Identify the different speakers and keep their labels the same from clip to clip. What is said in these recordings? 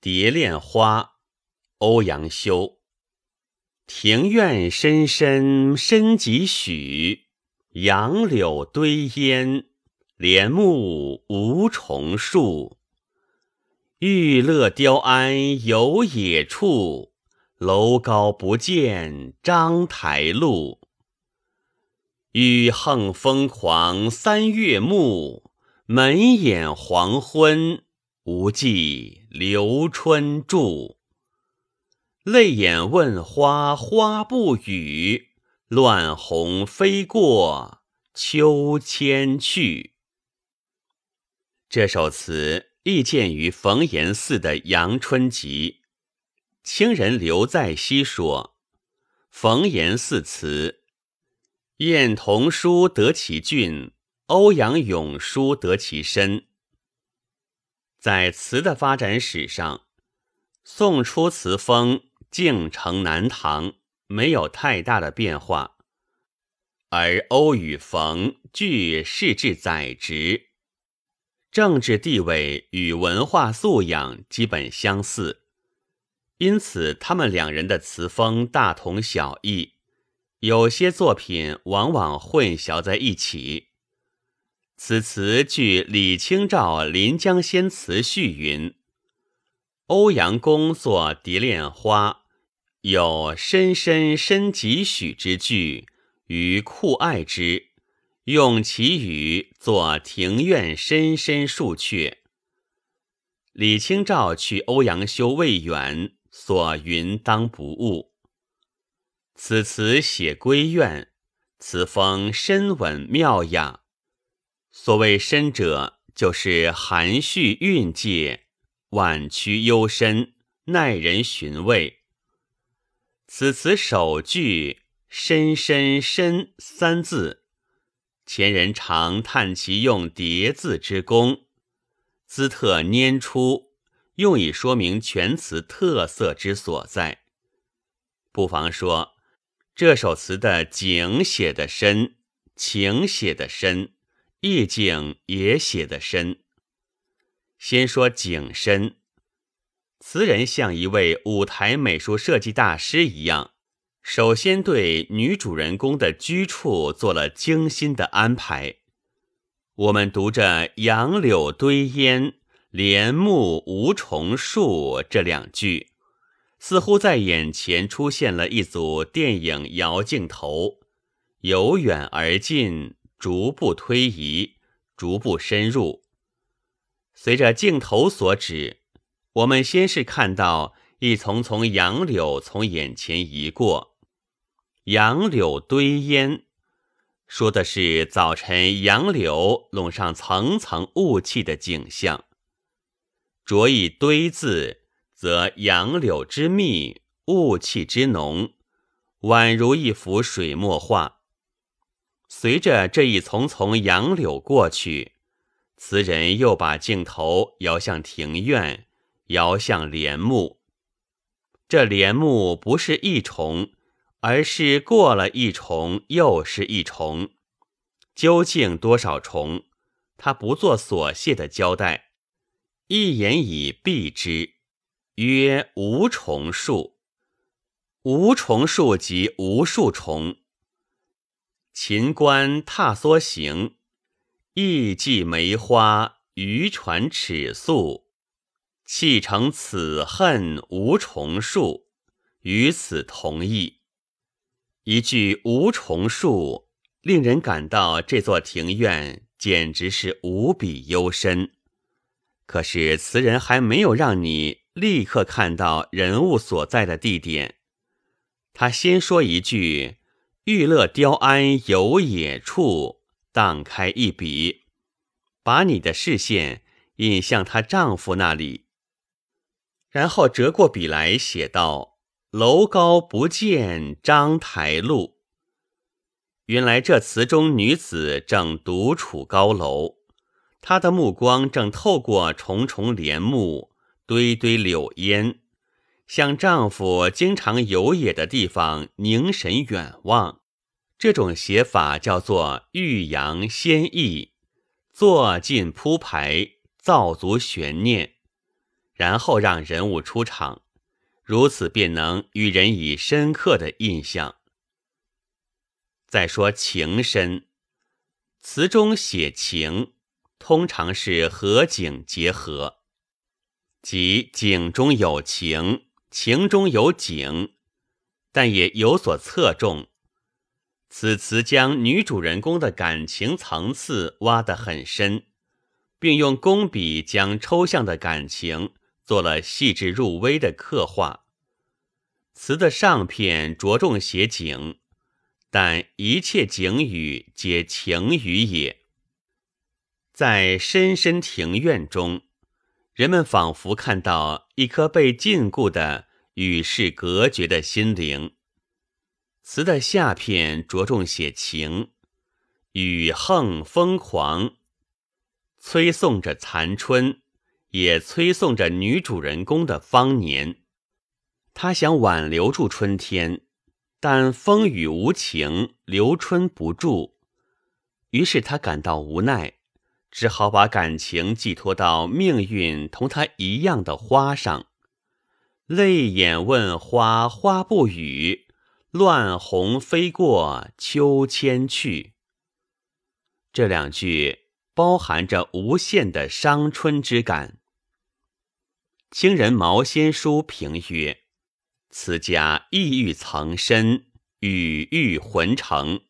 Speaker 1: 蝶恋花，欧阳修。庭院深深深几许？杨柳堆烟，帘幕无重数。玉勒雕鞍游野处，楼高不见章台路。欲横风狂三月暮，门掩黄昏。无计留春住，泪眼问花花不语，乱红飞过秋千去。这首词亦见于冯延巳的《阳春集》。清人刘在熙说：“冯延巳词，晏童书得其俊，欧阳永书得其深。”在词的发展史上，宋初词风竟承南唐，没有太大的变化；而欧与冯俱仕至宰执，政治地位与文化素养基本相似，因此他们两人的词风大同小异，有些作品往往混淆在一起。此词据李清照《临江仙词序》云：“欧阳公作《蝶恋花》，有深深深几许之句，于酷爱之，用其语作庭院深深数阙。”李清照去欧阳修未远，所云当不误。此词写闺怨，词风深稳妙雅。所谓深者，就是含蓄蕴藉，婉曲幽深，耐人寻味。此词首句“深深深”三字，前人常叹其用叠字之功，姿特拈出，用以说明全词特色之所在。不妨说，这首词的景写得深，情写得深。意境也写得深。先说景深，词人像一位舞台美术设计大师一样，首先对女主人公的居处做了精心的安排。我们读着“杨柳堆烟，帘幕无重数”这两句，似乎在眼前出现了一组电影摇镜头，由远而近。逐步推移，逐步深入。随着镜头所指，我们先是看到一丛丛杨柳从眼前移过，杨柳堆烟，说的是早晨杨柳笼上层层雾气的景象。着以“堆”字，则杨柳之密，雾气之浓，宛如一幅水墨画。随着这一丛丛杨柳过去，词人又把镜头摇向庭院，摇向帘幕。这帘幕不是一重，而是过了一重又是一重。究竟多少重？他不做琐屑的交代，一言以蔽之，曰无重数。无重数即无数重。秦关踏梭行，意寄梅花，渔船尺素。弃成此恨无重数，与此同意。一句无重数，令人感到这座庭院简直是无比幽深。可是词人还没有让你立刻看到人物所在的地点，他先说一句。玉勒雕鞍游野处，荡开一笔，把你的视线引向她丈夫那里，然后折过笔来写道：“楼高不见章台路。”原来这词中女子正独处高楼，她的目光正透过重重帘幕、堆堆柳烟。向丈夫经常游野的地方凝神远望，这种写法叫做欲扬先抑，做尽铺排，造足悬念，然后让人物出场，如此便能予人以深刻的印象。再说情深，词中写情，通常是合景结合，即景中有情，情中有景，但也有所侧重。此词将女主人公的感情层次挖得很深，并用工笔将抽象的感情。做了细致入微的刻画。词的上片着重写景，但一切景语皆情语也。在深深庭院中，人们仿佛看到一颗被禁锢的、与世隔绝的心灵。词的下片着重写情，雨横疯狂，催送着残春。也催送着女主人公的芳年，她想挽留住春天，但风雨无情，留春不住。于是她感到无奈，只好把感情寄托到命运同他一样的花上。泪眼问花，花不语；乱红飞过秋千去。这两句包含着无限的伤春之感。清人毛先书评曰：“此家意欲藏深，语欲浑成。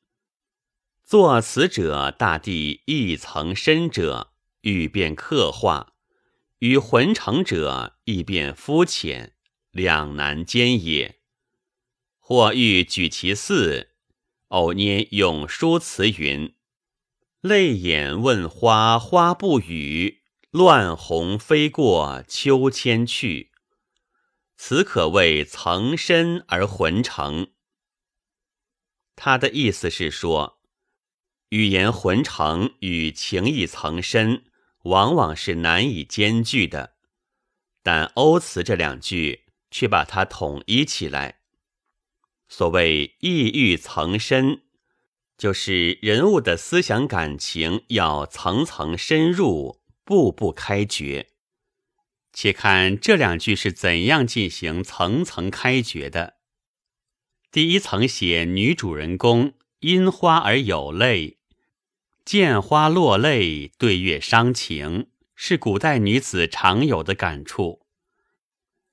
Speaker 1: 作词者大抵意藏深者，欲变刻画；与浑成者亦变肤浅，两难兼也。或欲举其四，偶捏咏书词云：‘泪眼问花，花不语。’”乱红飞过秋千去，此可谓层深而浑成。他的意思是说，语言浑成与情意层深往往是难以兼具的，但欧词这两句却把它统一起来。所谓意欲层深，就是人物的思想感情要层层深入。步步开掘，且看这两句是怎样进行层层开掘的。第一层写女主人公因花而有泪，见花落泪，对月伤情，是古代女子常有的感触。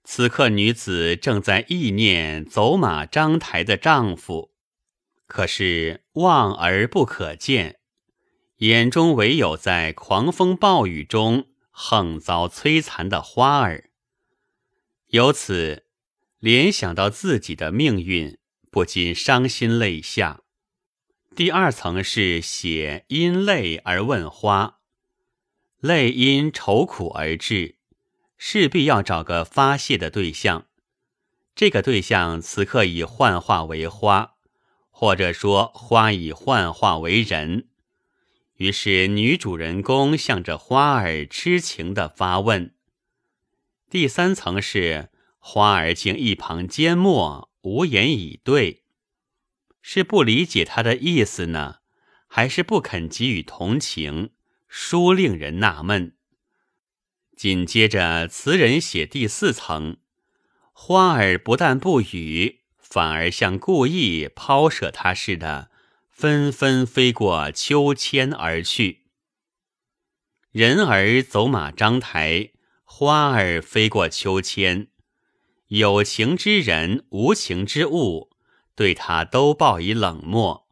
Speaker 1: 此刻女子正在意念走马章台的丈夫，可是望而不可见。眼中唯有在狂风暴雨中横遭摧残的花儿，由此联想到自己的命运，不禁伤心泪下。第二层是写因泪而问花，泪因愁苦而至，势必要找个发泄的对象。这个对象此刻已幻化为花，或者说花已幻化为人。于是，女主人公向着花儿痴情的发问。第三层是花儿竟一旁缄默，无言以对，是不理解他的意思呢，还是不肯给予同情？殊令人纳闷。紧接着，词人写第四层，花儿不但不语，反而像故意抛舍他似的。纷纷飞过秋千而去，人儿走马章台，花儿飞过秋千。有情之人，无情之物，对他都报以冷漠，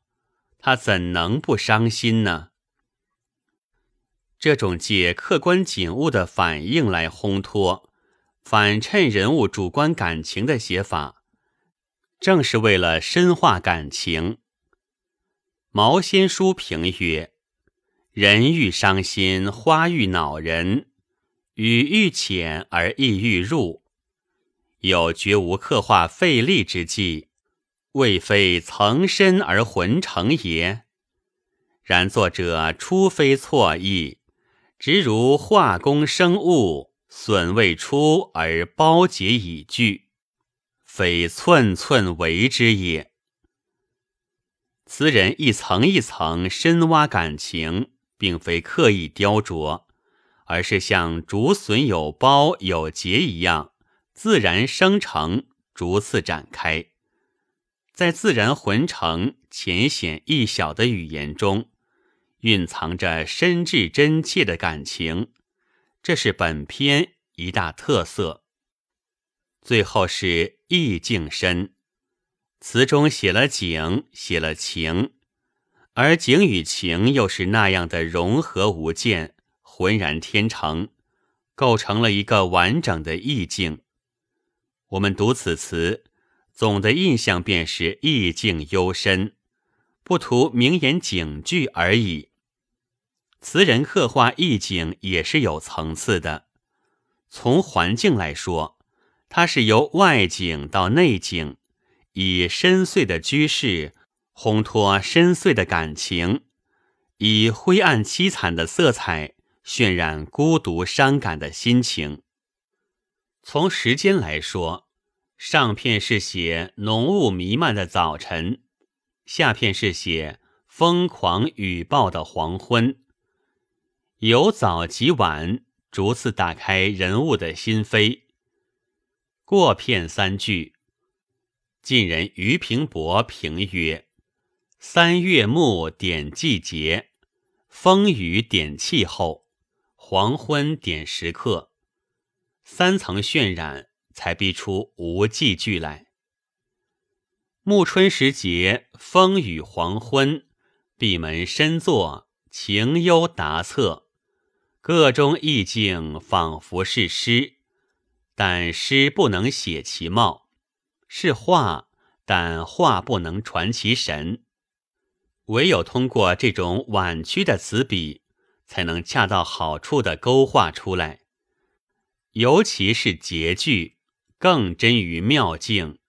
Speaker 1: 他怎能不伤心呢？这种借客观景物的反应来烘托、反衬人物主观感情的写法，正是为了深化感情。毛先书评曰：“人欲伤心，花欲恼人，语欲浅而意欲入，有绝无刻画费力之计，未非层深而浑成也。然作者初非错意，直如化工生物，损未出而包结已具，非寸寸为之也。”词人一层一层深挖感情，并非刻意雕琢，而是像竹笋有苞有节一样，自然生成，逐次展开，在自然浑成、浅显易晓的语言中，蕴藏着深挚真切的感情，这是本篇一大特色。最后是意境深，词中写了景，写了情，而景与情又是那样的融合无间。浑然天成，构成了一个完整的意境。我们读此词，总的印象便是意境幽深，不图名言警句而已。词人刻画意境也是有层次的。从环境来说，它是由外景到内景，以深邃的居室烘托深邃的感情，以灰暗凄惨的色彩。渲染孤独伤感的心情。从时间来说，上片是写浓雾弥漫的早晨，下片是写疯狂雨暴的黄昏。由早及晚，逐次打开人物的心扉。过片三句，晋人于平伯评曰：“三月暮点季节，风雨点气候。”黄昏点时刻，三层渲染才逼出无际句来。暮春时节，风雨黄昏，闭门深坐，情幽达策，个中意境仿佛是诗，但诗不能写其貌；是画，但画不能传其神。唯有通过这种婉曲的词笔。才能恰到好处的勾画出来，尤其是结句，更臻于妙境。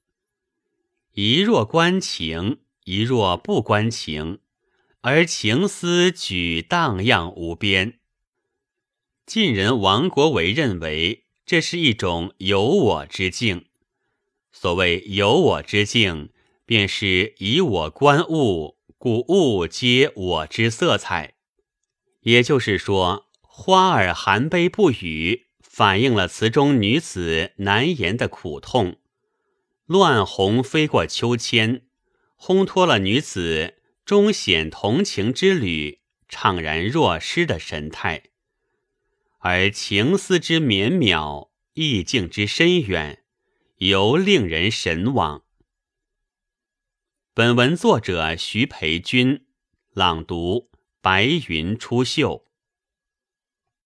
Speaker 1: 一若观情，一若不观情，而情思举荡漾无边。晋人王国维认为，这是一种有我之境。所谓有我之境，便是以我观物，故物皆我之色彩。也就是说，花儿含悲不语，反映了词中女子难言的苦痛；乱红飞过秋千，烘托了女子终显同情之旅怅然若失的神态。而情思之绵渺，意境之深远，尤令人神往。本文作者徐培军朗读。白云出岫。